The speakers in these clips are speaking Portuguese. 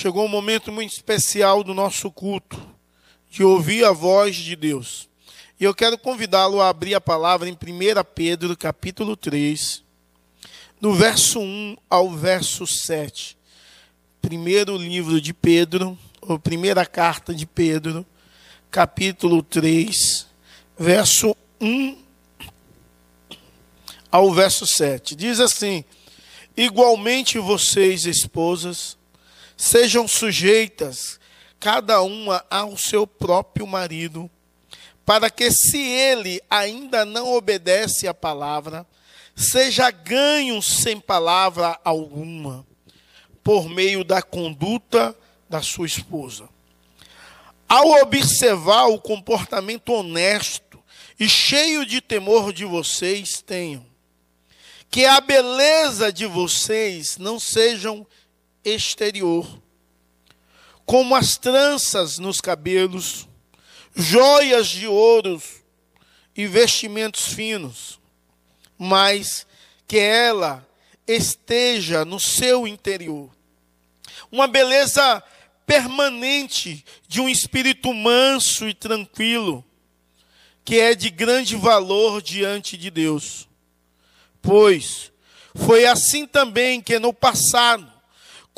Chegou um momento muito especial do nosso culto, de ouvir a voz de Deus. E eu quero convidá-lo a abrir a palavra em 1 Pedro, capítulo 3, do verso 1 ao verso 7. Primeiro livro de Pedro, ou primeira carta de Pedro, capítulo 3, verso 1 ao verso 7. Diz assim: Igualmente vocês, esposas, Sejam sujeitas, cada uma ao seu próprio marido, para que, se ele ainda não obedece à palavra, seja ganho sem palavra alguma, por meio da conduta da sua esposa. Ao observar o comportamento honesto e cheio de temor de vocês, tenham que a beleza de vocês não sejam exterior, como as tranças nos cabelos, joias de ouro e vestimentos finos, mas que ela esteja no seu interior. Uma beleza permanente de um espírito manso e tranquilo, que é de grande valor diante de Deus. Pois foi assim também que no passado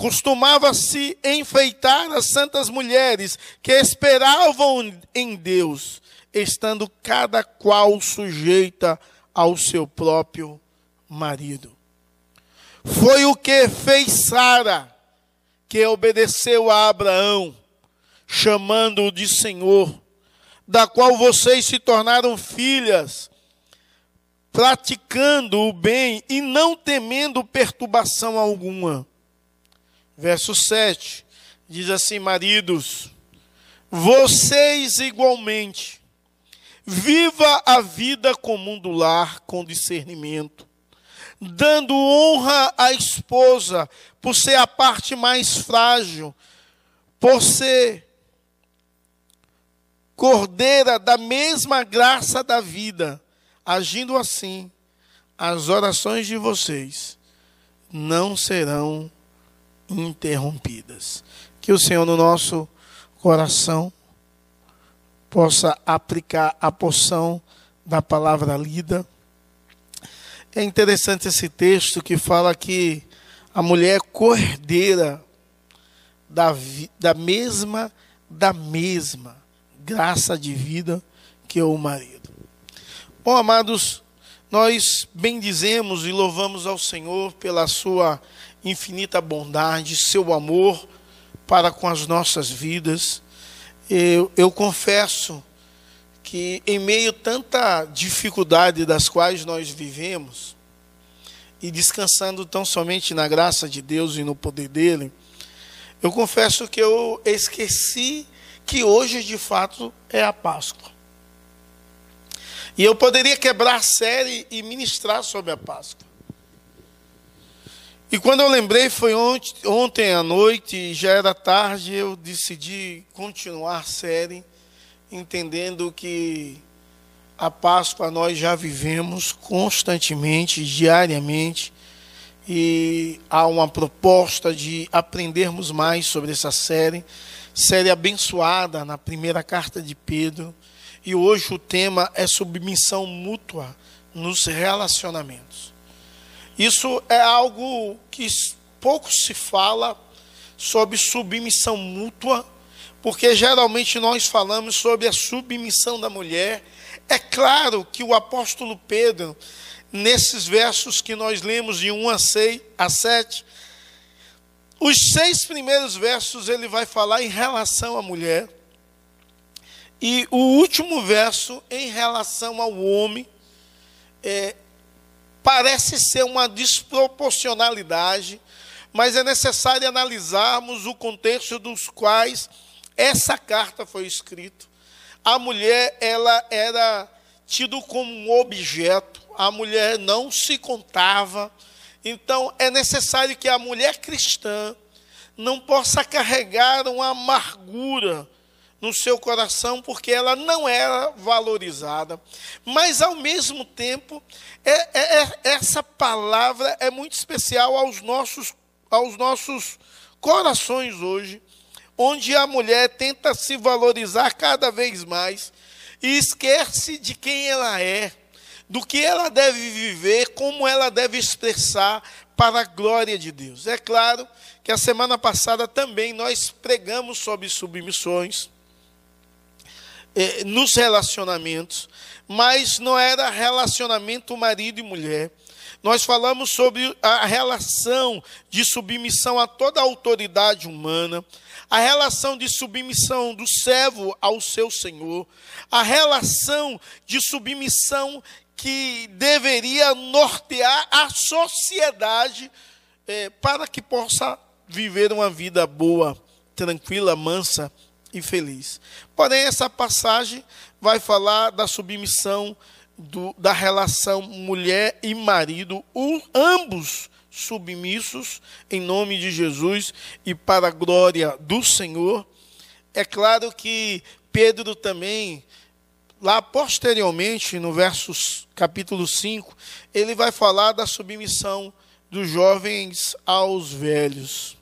Costumava-se enfeitar as santas mulheres que esperavam em Deus, estando cada qual sujeita ao seu próprio marido. Foi o que fez Sara, que obedeceu a Abraão, chamando-o de Senhor, da qual vocês se tornaram filhas, praticando o bem e não temendo perturbação alguma verso 7, diz assim: Maridos, vocês igualmente, viva a vida comum do lar com discernimento, dando honra à esposa por ser a parte mais frágil, por ser cordeira da mesma graça da vida, agindo assim, as orações de vocês não serão interrompidas. Que o Senhor no nosso coração possa aplicar a porção da palavra lida. É interessante esse texto que fala que a mulher é cordeira da, da mesma da mesma graça de vida que o marido. Bom, amados, nós bendizemos e louvamos ao Senhor pela sua infinita bondade, seu amor para com as nossas vidas. Eu, eu confesso que, em meio a tanta dificuldade das quais nós vivemos, e descansando tão somente na graça de Deus e no poder dele, eu confesso que eu esqueci que hoje de fato é a Páscoa. E eu poderia quebrar a série e ministrar sobre a Páscoa. E quando eu lembrei, foi ontem, ontem à noite, já era tarde, eu decidi continuar a série, entendendo que a Páscoa nós já vivemos constantemente, diariamente, e há uma proposta de aprendermos mais sobre essa série, série abençoada na primeira carta de Pedro, e hoje o tema é submissão mútua nos relacionamentos. Isso é algo que pouco se fala sobre submissão mútua, porque geralmente nós falamos sobre a submissão da mulher. É claro que o apóstolo Pedro, nesses versos que nós lemos de 1 a, 6, a 7, os seis primeiros versos ele vai falar em relação à mulher, e o último verso em relação ao homem, é, parece ser uma desproporcionalidade, mas é necessário analisarmos o contexto dos quais essa carta foi escrita. A mulher, ela era tido como um objeto, a mulher não se contava. Então, é necessário que a mulher cristã não possa carregar uma amargura no seu coração, porque ela não era valorizada. Mas, ao mesmo tempo, é, é, é, essa palavra é muito especial aos nossos, aos nossos corações hoje, onde a mulher tenta se valorizar cada vez mais e esquece de quem ela é, do que ela deve viver, como ela deve expressar para a glória de Deus. É claro que a semana passada também nós pregamos sobre submissões eh, nos relacionamentos, mas não era relacionamento marido e mulher. Nós falamos sobre a relação de submissão a toda a autoridade humana, a relação de submissão do servo ao seu senhor, a relação de submissão que deveria nortear a sociedade é, para que possa viver uma vida boa, tranquila, mansa e feliz. Porém, essa passagem vai falar da submissão do, da relação mulher e marido, ambos submissos em nome de Jesus e para a glória do Senhor. É claro que Pedro também lá posteriormente, no versos capítulo 5, ele vai falar da submissão dos jovens aos velhos.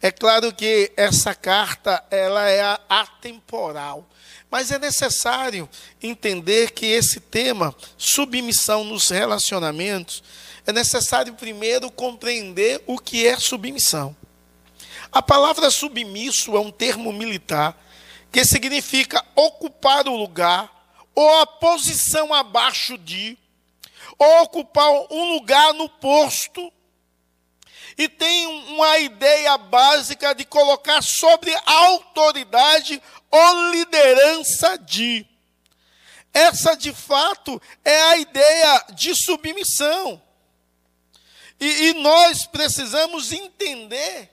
É claro que essa carta ela é atemporal, mas é necessário entender que esse tema, submissão nos relacionamentos, é necessário primeiro compreender o que é submissão. A palavra submisso é um termo militar que significa ocupar o lugar ou a posição abaixo de, ou ocupar um lugar no posto. E tem uma ideia básica de colocar sobre autoridade ou liderança de. Essa, de fato, é a ideia de submissão. E, e nós precisamos entender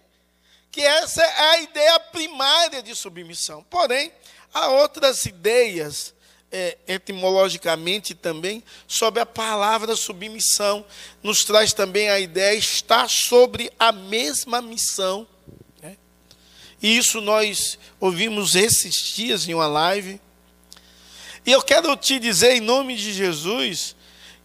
que essa é a ideia primária de submissão. Porém, há outras ideias, é, etimologicamente também, sobre a palavra submissão. Nos traz também a ideia estar sobre a mesma missão. Né? E isso nós ouvimos esses dias em uma live. E eu quero te dizer, em nome de Jesus,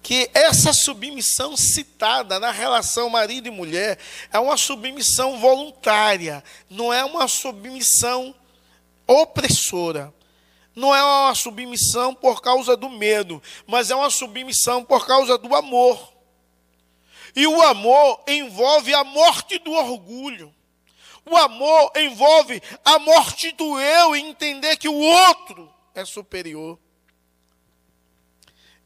que essa submissão citada na relação marido e mulher é uma submissão voluntária, não é uma submissão opressora. Não é uma submissão por causa do medo, mas é uma submissão por causa do amor. E o amor envolve a morte do orgulho. O amor envolve a morte do eu e entender que o outro é superior.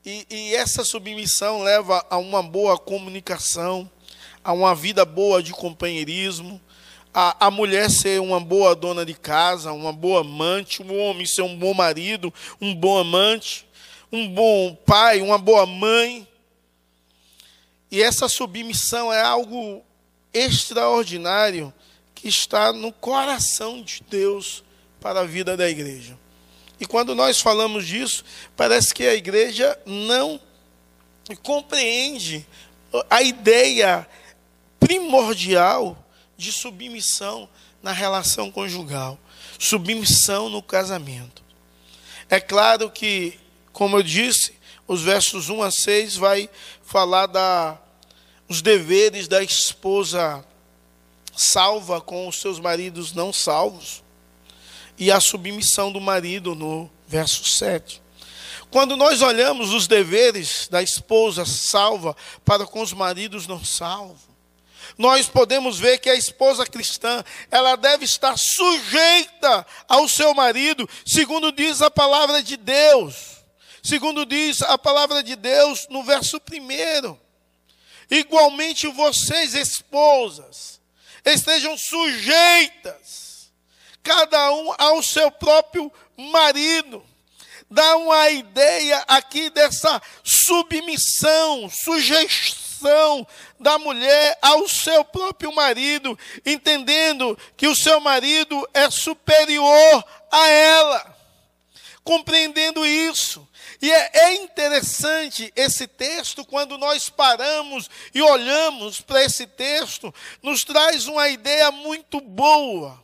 E, e essa submissão leva a uma boa comunicação, a uma vida boa de companheirismo, a, a, mulher ser uma boa dona de casa, uma boa amante, o homem ser um bom marido, um bom amante, um bom pai, uma boa mãe. E essa submissão é algo extraordinário que está no coração de Deus para a vida da igreja. E quando nós falamos disso, parece que a igreja não compreende a ideia primordial de submissão na relação conjugal, submissão no casamento. É claro que, como eu disse, os versos 1 a 6 vai falar da os deveres da esposa salva com os seus maridos não salvos e a submissão do marido no verso 7. Quando nós olhamos os deveres da esposa salva para com os maridos não salvos, nós podemos ver que a esposa cristã, ela deve estar sujeita ao seu marido, segundo diz a palavra de Deus. Segundo diz a palavra de Deus no verso 1. Igualmente vocês, esposas, estejam sujeitas cada um ao seu próprio marido. Dá uma ideia aqui dessa submissão, sujeição da mulher ao seu próprio marido, entendendo que o seu marido é superior a ela. Compreendendo isso, e é, é, interessante esse texto, quando nós paramos e olhamos para esse texto, nos traz uma ideia muito boa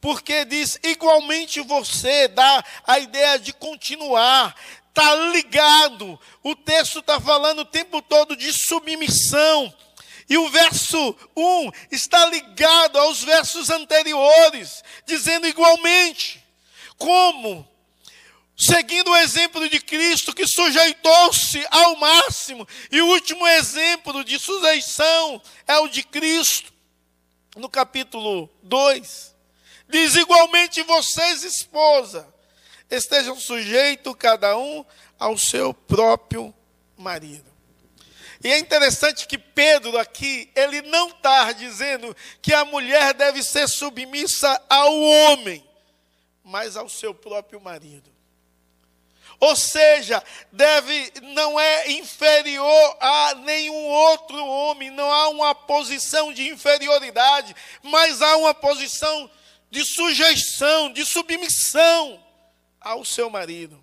porque diz igualmente você, dá a ideia de continuar, está ligado. O texto está falando o tempo todo de submissão. E o verso 1 está ligado aos versos anteriores, dizendo igualmente: como, seguindo o exemplo de Cristo, que sujeitou-se ao máximo, e o último exemplo de sujeição é o de Cristo, no capítulo 2, diz igualmente vocês, esposa, estejam sujeitos cada um ao seu próprio marido. E é interessante que Pedro aqui, ele não está dizendo que a mulher deve ser submissa ao homem, mas ao seu próprio marido. Ou seja, deve não é inferior a nenhum outro homem, não há uma posição de inferioridade, mas há uma posição de sujeição, de submissão ao seu marido.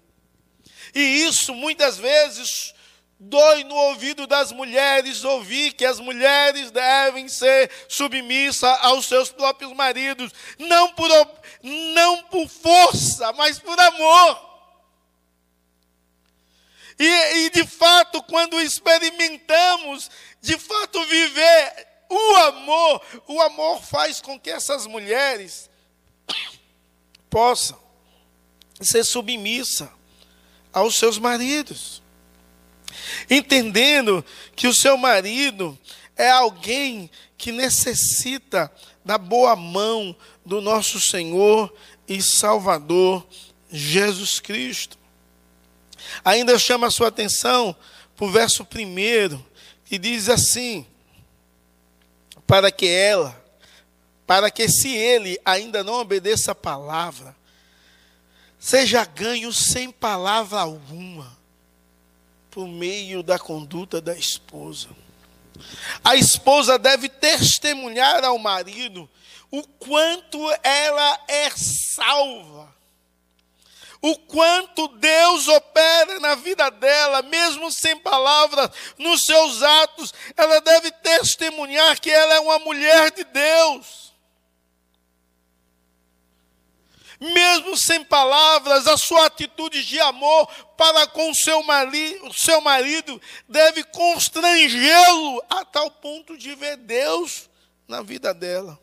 E isso muitas vezes Dói no ouvido das mulheres ouvir que as mulheres devem ser submissas aos seus próprios maridos, não por, não por força, mas por amor. E, e de fato, quando experimentamos, de fato, viver o amor, o amor faz com que essas mulheres possam ser submissas aos seus maridos entendendo que o seu marido é alguém que necessita da boa mão do nosso Senhor e Salvador Jesus Cristo. Ainda chama a sua atenção para o verso primeiro, que diz assim: para que ela, para que se ele ainda não obedeça a palavra, seja ganho sem palavra alguma por meio da conduta da esposa. A esposa deve testemunhar ao marido o quanto ela é salva, o quanto Deus opera na vida dela, mesmo sem palavras, nos seus atos, ela deve testemunhar que ela é uma mulher de Deus. Mesmo sem palavras, a sua atitude de amor para com seu seu marido deve constrangê-lo a tal ponto de ver Deus na vida dela.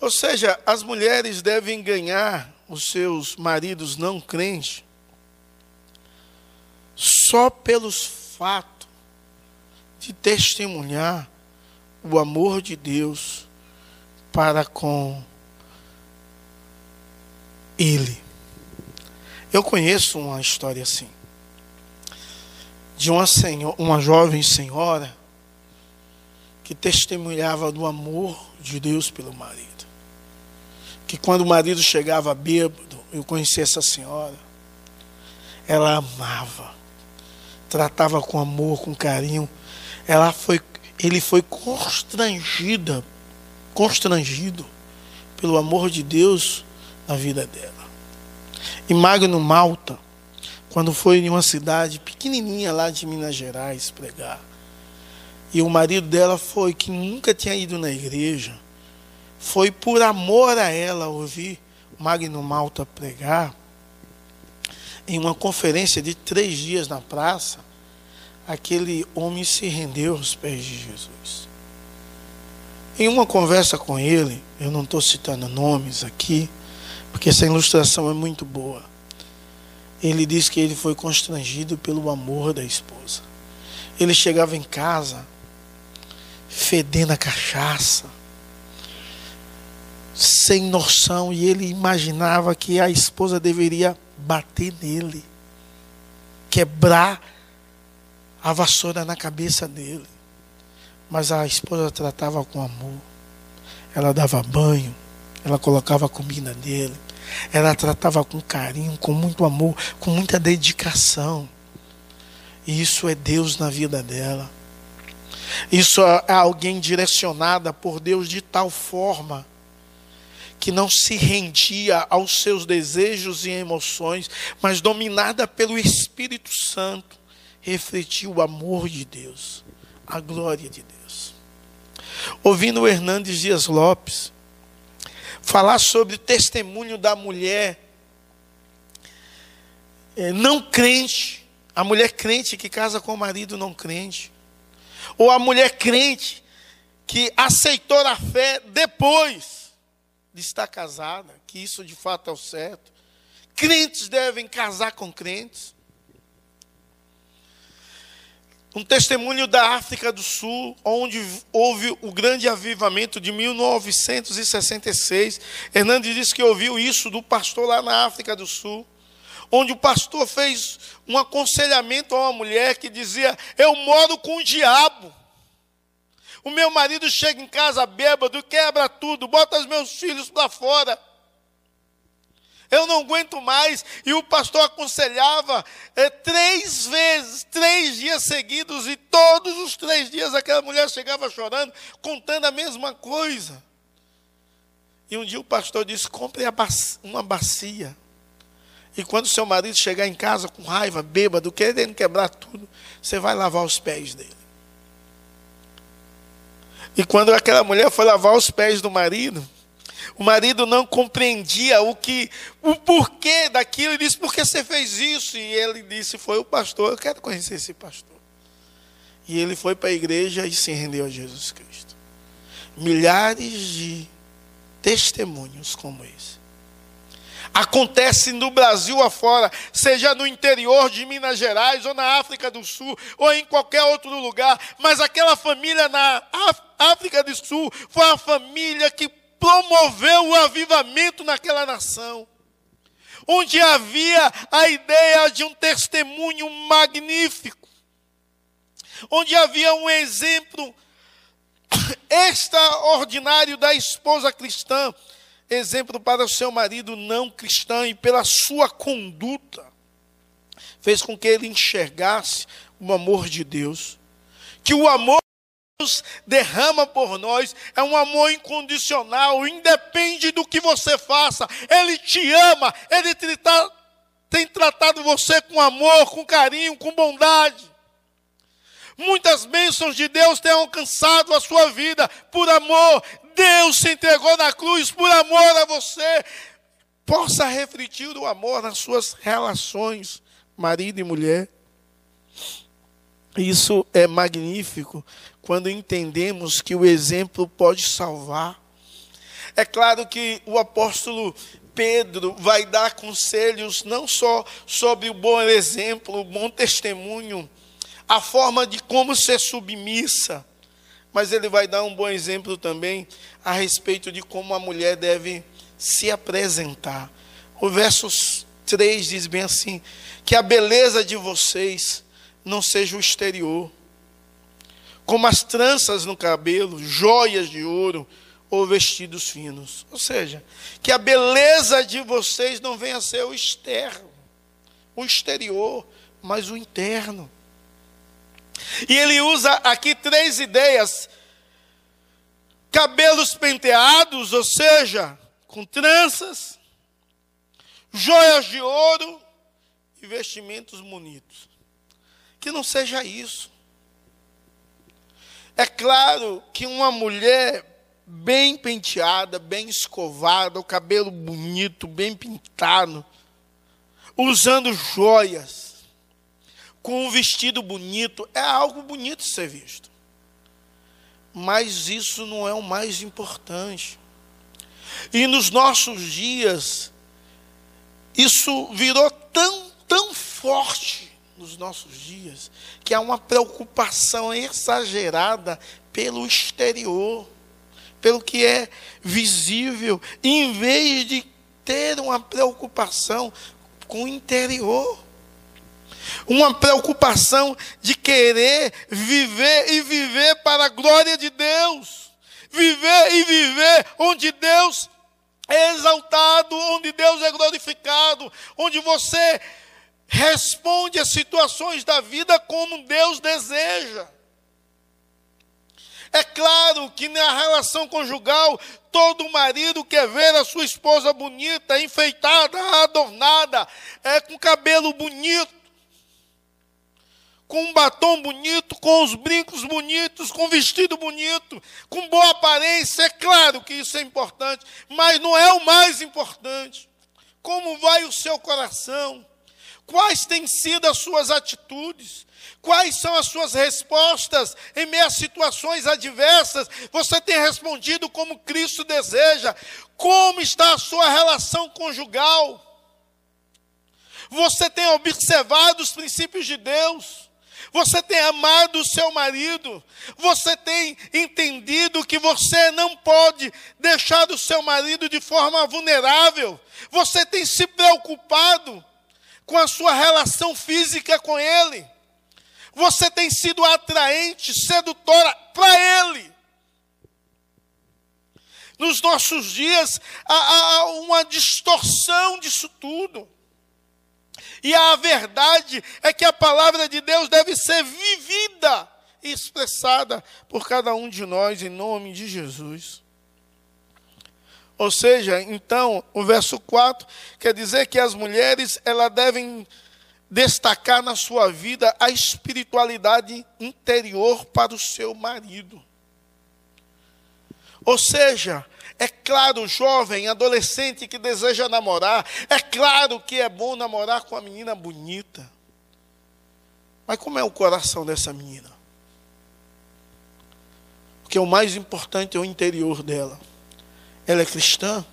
Ou seja, as mulheres devem ganhar os seus maridos não crentes só pelos fatos de testemunhar o amor de Deus para com ele. Eu conheço uma história assim, de uma, senhora, uma jovem senhora que testemunhava do amor de Deus pelo marido. Que quando o marido chegava bêbado, eu conheci essa senhora, ela amava, tratava com amor, com carinho. Ela foi, ele foi constrangida constrangido pelo amor de Deus na vida dela. E Magno Malta, quando foi em uma cidade pequenininha lá de Minas Gerais pregar, e o marido dela foi que nunca tinha ido na igreja, foi por amor a ela ouvir Magno Malta pregar, em uma conferência de três dias na praça, aquele homem se rendeu aos pés de Jesus. Em uma conversa com ele, eu não estou citando nomes aqui, porque essa ilustração é muito boa. Ele diz que ele foi constrangido pelo amor da esposa. Ele chegava em casa fedendo a cachaça, sem noção, e ele imaginava que a esposa deveria bater nele, quebrar a vassoura na cabeça dele. Mas a esposa tratava com amor. Ela dava banho, ela colocava comida nele, ela tratava com carinho, com muito amor, com muita dedicação. E isso é Deus na vida dela. Isso é alguém direcionada por Deus de tal forma que não se rendia aos seus desejos e emoções, mas dominada pelo Espírito Santo, refletia o amor de Deus, a glória de Deus ouvindo o Hernandes Dias Lopes falar sobre o testemunho da mulher é, não crente A mulher crente que casa com o marido não crente. Ou a mulher crente que aceitou a fé depois de estar casada, que isso de fato é o certo. Crentes devem casar com crentes. Um testemunho da África do Sul, onde houve o grande avivamento de 1966. Hernandes disse que ouviu isso do pastor lá na África do Sul, onde o pastor fez um aconselhamento a uma mulher que dizia: Eu moro com o diabo. O meu marido chega em casa bêbado, quebra tudo, bota os meus filhos para fora. Eu não aguento mais. E o pastor aconselhava é, três vezes, três dias seguidos, e todos os três dias aquela mulher chegava chorando, contando a mesma coisa. E um dia o pastor disse: compre uma bacia. E quando seu marido chegar em casa com raiva, bêbado, querendo quebrar tudo, você vai lavar os pés dele. E quando aquela mulher foi lavar os pés do marido, o marido não compreendia o que, o porquê daquilo. Ele disse: Por que você fez isso? E ele disse: Foi o pastor. Eu quero conhecer esse pastor. E ele foi para a igreja e se rendeu a Jesus Cristo. Milhares de testemunhos como esse. Acontece no Brasil afora, seja no interior de Minas Gerais, ou na África do Sul, ou em qualquer outro lugar, mas aquela família na África do Sul foi a família que promoveu o avivamento naquela nação, onde havia a ideia de um testemunho magnífico, onde havia um exemplo extraordinário da esposa cristã, exemplo para o seu marido não cristão e pela sua conduta, fez com que ele enxergasse o amor de Deus, que o amor Deus derrama por nós é um amor incondicional, independe do que você faça, Ele te ama, Ele tá, tem tratado você com amor, com carinho, com bondade. Muitas bênçãos de Deus têm alcançado a sua vida por amor. Deus se entregou na cruz por amor a você. Possa refletir o amor nas suas relações, marido e mulher. Isso é magnífico quando entendemos que o exemplo pode salvar. É claro que o apóstolo Pedro vai dar conselhos não só sobre o bom exemplo, o bom testemunho, a forma de como ser submissa, mas ele vai dar um bom exemplo também a respeito de como a mulher deve se apresentar. O verso 3 diz bem assim: que a beleza de vocês não seja o exterior, como as tranças no cabelo, joias de ouro ou vestidos finos. Ou seja, que a beleza de vocês não venha a ser o externo, o exterior, mas o interno. E ele usa aqui três ideias: cabelos penteados, ou seja, com tranças, joias de ouro e vestimentos bonitos que não seja isso. É claro que uma mulher bem penteada, bem escovada, o cabelo bonito, bem pintado, usando joias, com um vestido bonito, é algo bonito ser visto. Mas isso não é o mais importante. E nos nossos dias, isso virou tão, tão forte nos nossos dias, que há uma preocupação exagerada pelo exterior, pelo que é visível, em vez de ter uma preocupação com o interior. Uma preocupação de querer viver e viver para a glória de Deus. Viver e viver onde Deus é exaltado, onde Deus é glorificado, onde você responde às situações da vida como Deus deseja. É claro que na relação conjugal, todo marido quer ver a sua esposa bonita, enfeitada, adornada, é, com cabelo bonito, com um batom bonito, com os brincos bonitos, com vestido bonito, com boa aparência. É claro que isso é importante, mas não é o mais importante. Como vai o seu coração? Quais têm sido as suas atitudes? Quais são as suas respostas em meio a situações adversas? Você tem respondido como Cristo deseja? Como está a sua relação conjugal? Você tem observado os princípios de Deus? Você tem amado o seu marido? Você tem entendido que você não pode deixar o seu marido de forma vulnerável? Você tem se preocupado com a sua relação física com ele? Você tem sido atraente, sedutora para ele? Nos nossos dias há, há uma distorção disso tudo. E a verdade é que a palavra de Deus deve ser vivida e expressada por cada um de nós em nome de Jesus. Ou seja, então, o verso 4 quer dizer que as mulheres elas devem destacar na sua vida a espiritualidade interior para o seu marido. Ou seja, é claro, jovem, adolescente que deseja namorar, é claro que é bom namorar com uma menina bonita. Mas como é o coração dessa menina? Porque o mais importante é o interior dela. Ela é cristã?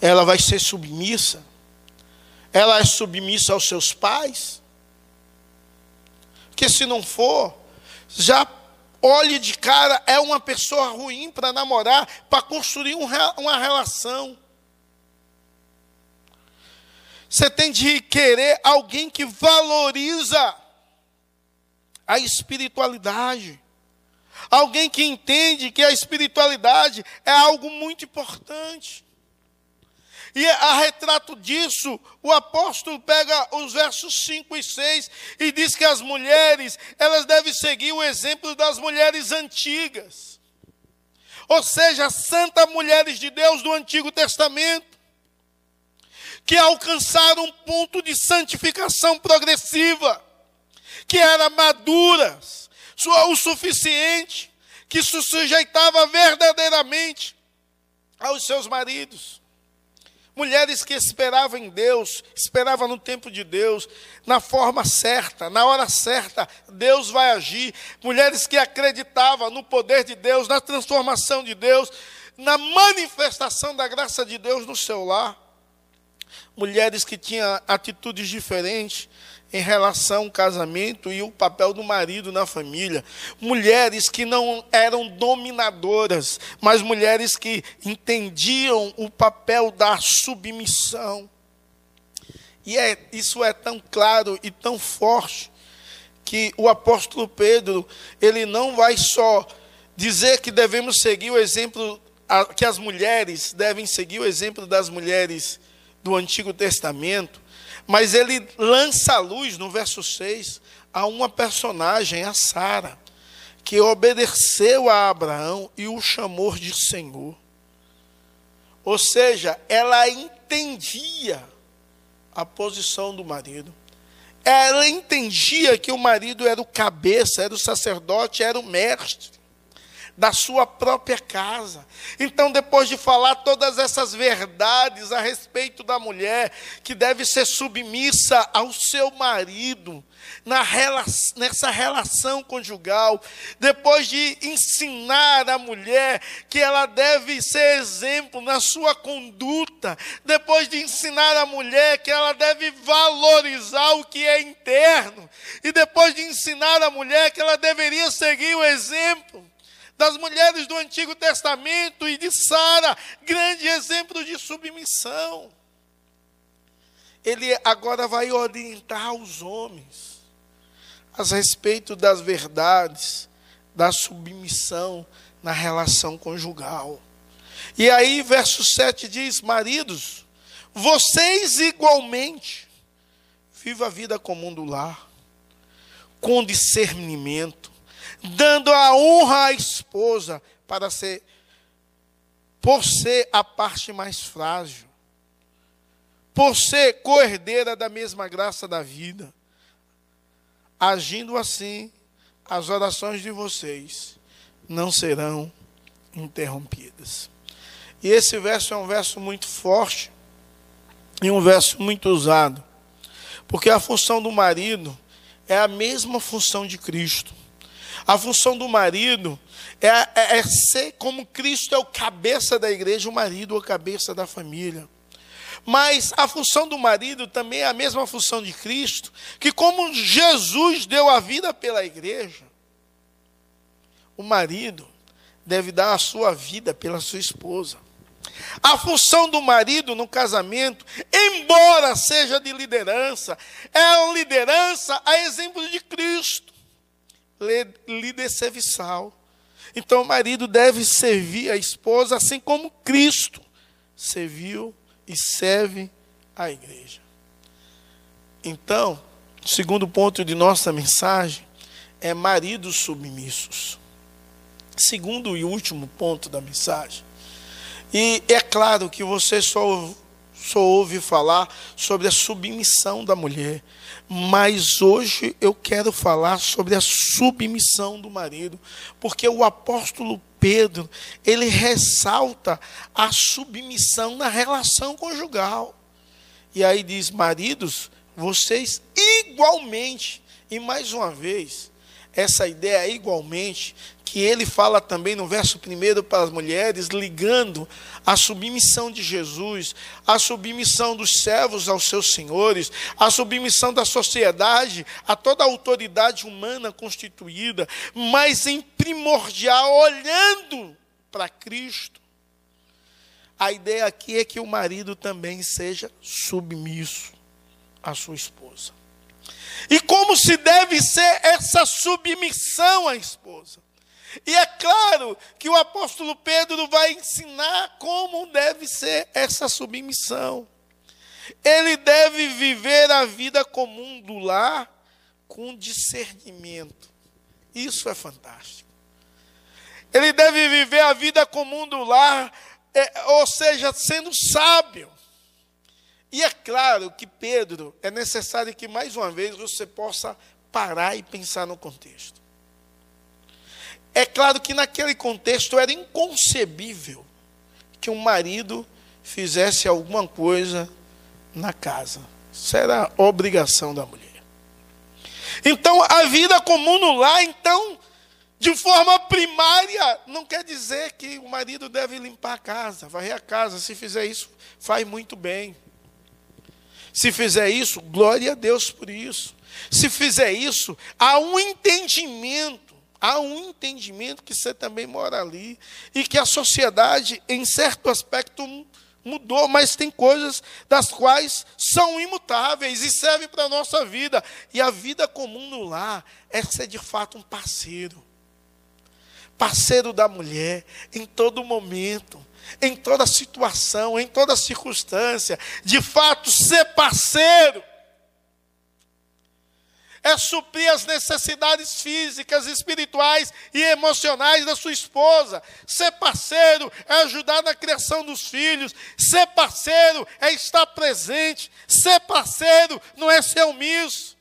Ela vai ser submissa? Ela é submissa aos seus pais? Porque se não for, já olhe de cara, é uma pessoa ruim para namorar, para construir um, uma relação. Você tem de querer alguém que valoriza a espiritualidade. Alguém que entende que a espiritualidade é algo muito importante. E a retrato disso, o apóstolo pega os versos 5 e 6 e diz que as mulheres, elas devem seguir o exemplo das mulheres antigas. Ou seja, santas mulheres de Deus do Antigo Testamento, que alcançaram um ponto de santificação progressiva, que eram maduras, o suficiente, que se sujeitava verdadeiramente aos seus maridos. Mulheres que esperavam em Deus, esperavam no tempo de Deus, na forma certa, na hora certa, Deus vai agir. Mulheres que acreditavam no poder de Deus, na transformação de Deus, na manifestação da graça de Deus no seu lar. Mulheres que tinham atitudes diferentes, em relação ao casamento e o papel do marido na família. Mulheres que não eram dominadoras, mas mulheres que entendiam o papel da submissão. E é, isso é tão claro e tão forte que o apóstolo Pedro, ele não vai só dizer que devemos seguir o exemplo, que as mulheres devem seguir o exemplo das mulheres do Antigo Testamento, mas ele lança a luz no verso 6 a uma personagem, a Sara, que obedeceu a Abraão e o chamou de Senhor. Ou seja, ela entendia a posição do marido. Ela entendia que o marido era o cabeça, era o sacerdote, era o mestre da sua própria casa. Então, depois de falar todas essas verdades a respeito da mulher, que deve ser submissa ao seu marido, na rela nessa relação conjugal, depois de ensinar a mulher que ela deve ser exemplo na sua conduta, depois de ensinar a mulher que ela deve valorizar o que é interno, e depois de ensinar a mulher que ela deveria seguir o exemplo das mulheres do Antigo Testamento e de Sara, grande exemplo de submissão. Ele agora vai orientar os homens a respeito das verdades, da submissão na relação conjugal. E aí, verso 7 diz: Maridos, vocês igualmente, viva a vida comum do lar, com discernimento, dando a honra à esposa para ser por ser a parte mais frágil, por ser coerdeira da mesma graça da vida. Agindo assim, as orações de vocês não serão interrompidas. E esse verso é um verso muito forte e um verso muito usado Porque a função do marido é a mesma função de Cristo. A função do marido é, é, é, ser como Cristo é o cabeça da igreja, o marido é o cabeça da família. Mas a função do marido também é a mesma função de Cristo, que como Jesus deu a vida pela igreja, o marido deve dar a sua vida pela sua esposa. A função do marido no casamento, embora seja de liderança, é uma liderança a exemplo de Cristo, líder serviçal. Então o marido deve servir a esposa assim como Cristo serviu e serve a igreja. Então, segundo ponto de nossa mensagem é maridos submissos. Segundo e último ponto da mensagem. E é claro que você só, só ouve falar sobre a submissão da mulher. Mas hoje eu quero falar sobre a submissão do marido, porque o apóstolo Pedro, ele ressalta a submissão na relação conjugal. E aí diz: maridos, vocês igualmente, e mais uma vez, essa ideia igualmente que ele fala também no verso 1 para as mulheres, ligando a submissão de Jesus, a submissão dos servos aos seus senhores, a submissão da sociedade a toda a autoridade humana constituída, mas em primordial, olhando para Cristo. A ideia aqui é que o marido também seja submisso à sua esposa. E como se deve ser essa submissão à esposa? E é claro que o apóstolo Pedro vai ensinar como deve ser essa submissão. Ele deve viver a vida comum do lar com discernimento. Isso é fantástico. Ele deve viver a vida comum do lar, é, ou seja, sendo sábio. E é claro que Pedro, é necessário que mais uma vez você possa parar e pensar no contexto. É claro que naquele contexto era inconcebível que um marido fizesse alguma coisa na casa. Isso era obrigação da mulher. Então, a vida comum no lar, então, de forma primária, não quer dizer que o marido deve limpar a casa, varrer a casa. Se fizer isso, faz muito bem. Se fizer isso, glória a Deus por isso. Se fizer isso, há um entendimento há um entendimento que você também mora ali e que a sociedade, em certo aspecto, mudou, mas tem coisas das quais são imutáveis e servem para a nossa vida. E a vida comum no lar é ser de fato um parceiro. Parceiro da mulher em todo momento, em toda situação, em toda circunstância. De fato, ser parceiro é suprir as necessidades físicas, espirituais e emocionais da sua esposa. Ser parceiro é ajudar na criação dos filhos. Ser parceiro é estar presente. Ser parceiro não é ser omisso.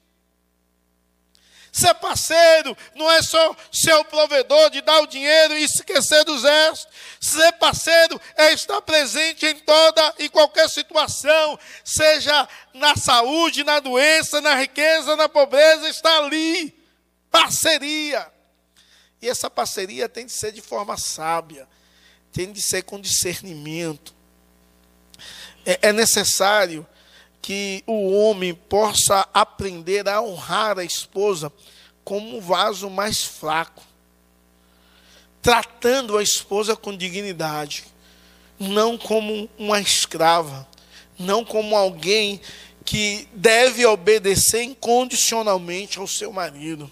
Ser parceiro não é só ser o provedor de dar o dinheiro e esquecer dos restos. Ser parceiro é estar presente em toda e qualquer situação, seja na saúde, na doença, na riqueza, na pobreza, está ali. Parceria. E essa parceria tem de ser de forma sábia, tem de ser com discernimento. É, é necessário que o homem possa aprender a honrar a esposa como um vaso mais fraco, tratando a esposa com dignidade, não como uma escrava, não como alguém que deve obedecer incondicionalmente ao seu marido.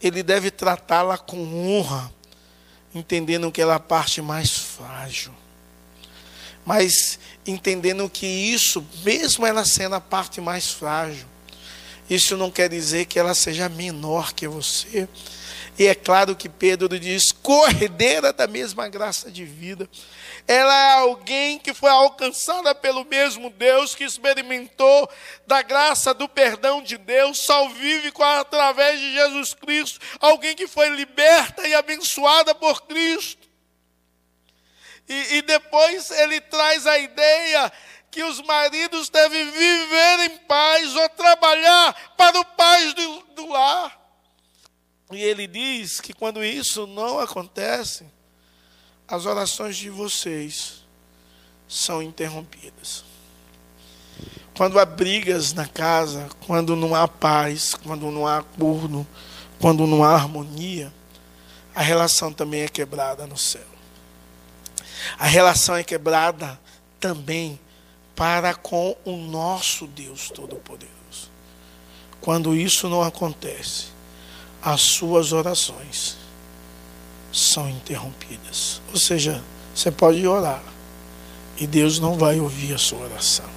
Ele deve tratá-la com honra, entendendo que ela é a parte mais frágil. Mas entendendo que isso, mesmo ela sendo a parte mais frágil, isso não quer dizer que ela seja menor que você. E é claro que Pedro diz: corredeira da mesma graça de vida. Ela é alguém que foi alcançada pelo mesmo Deus, que experimentou da graça do perdão de Deus, vive através de Jesus Cristo. Alguém que foi liberta e abençoada por Cristo. E, e depois ele traz a ideia que os maridos devem viver em paz ou trabalhar para o paz do, do lar. E ele diz que quando isso não acontece, as orações de vocês são interrompidas. Quando há brigas na casa, quando não há paz, quando não há acordo, quando não há harmonia, a relação também é quebrada no céu. A relação é quebrada também para com o nosso Deus Todo-Poderoso. Quando isso não acontece, as suas orações são interrompidas. Ou seja, você pode orar e Deus não vai ouvir a sua oração.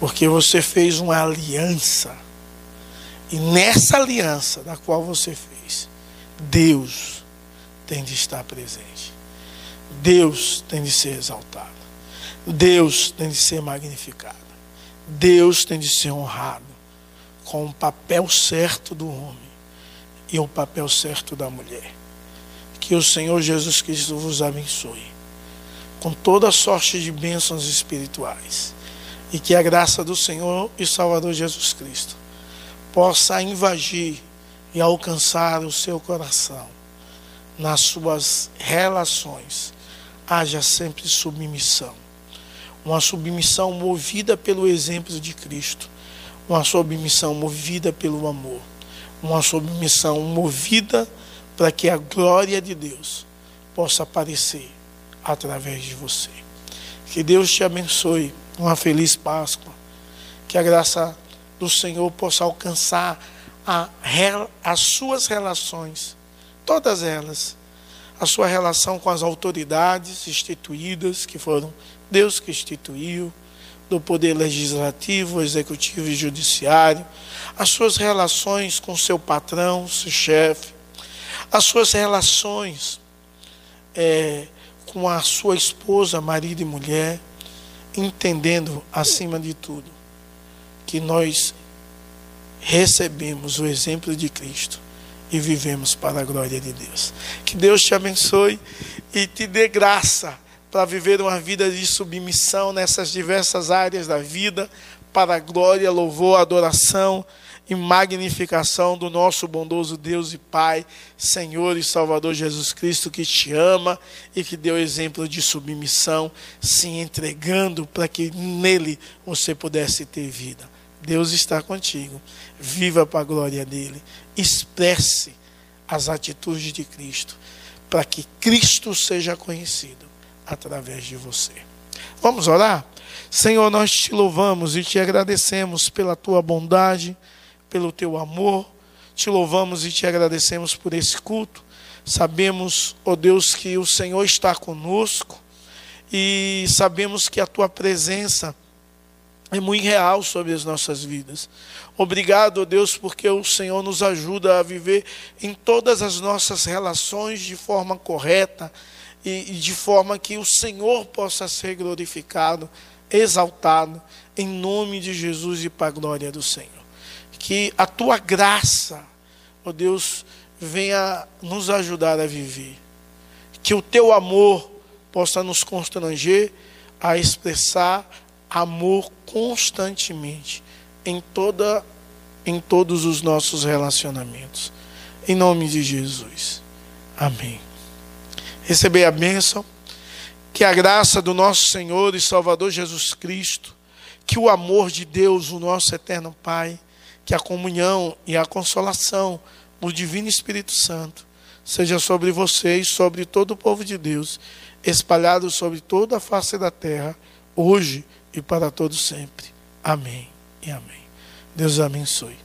Porque você fez uma aliança. E nessa aliança da qual você fez, Deus tem de estar presente. Deus tem de ser exaltado. Deus tem de ser magnificado. Deus tem de ser honrado com o papel certo do homem e o papel certo da mulher. Que o Senhor Jesus Cristo vos abençoe com toda sorte de bênçãos espirituais e que a graça do Senhor e Salvador Jesus Cristo possa invadir e alcançar o seu coração nas suas relações. Haja sempre submissão. Uma submissão movida pelo exemplo de Cristo. Uma submissão movida pelo amor uma submissão movida para que a glória de Deus possa aparecer através de você. Que Deus te abençoe. Uma feliz Páscoa. Que a graça do Senhor possa alcançar a, as suas relações, todas elas. A sua relação com as autoridades instituídas, que foram Deus que instituiu, do poder legislativo, executivo e judiciário as suas relações com seu patrão, seu chefe, as suas relações é, com a sua esposa, marido e mulher, entendendo acima de tudo que nós recebemos o exemplo de Cristo e vivemos para a glória de Deus. Que Deus te abençoe e te dê graça para viver uma vida de submissão nessas diversas áreas da vida, para a glória, louvor, adoração e magnificação do nosso bondoso Deus e Pai, Senhor e Salvador Jesus Cristo, que te ama e que deu exemplo de submissão, se entregando para que nele você pudesse ter vida. Deus está contigo. Viva para a glória dele. Expresse as atitudes de Cristo, para que Cristo seja conhecido através de você. Vamos orar? Senhor, nós te louvamos e te agradecemos pela tua bondade pelo teu amor. Te louvamos e te agradecemos por esse culto. Sabemos, ó oh Deus, que o Senhor está conosco e sabemos que a tua presença é muito real sobre as nossas vidas. Obrigado, Deus, porque o Senhor nos ajuda a viver em todas as nossas relações de forma correta e de forma que o Senhor possa ser glorificado, exaltado, em nome de Jesus e para a glória do Senhor que a tua graça, ó Deus, venha nos ajudar a viver. Que o teu amor possa nos constranger a expressar amor constantemente em toda em todos os nossos relacionamentos. Em nome de Jesus. Amém. Receber a bênção, que a graça do nosso Senhor e Salvador Jesus Cristo, que o amor de Deus, o nosso eterno Pai, que a comunhão e a consolação do Divino Espírito Santo seja sobre você e sobre todo o povo de Deus, espalhado sobre toda a face da terra, hoje para todo sempre. Amém e amém. Deus abençoe.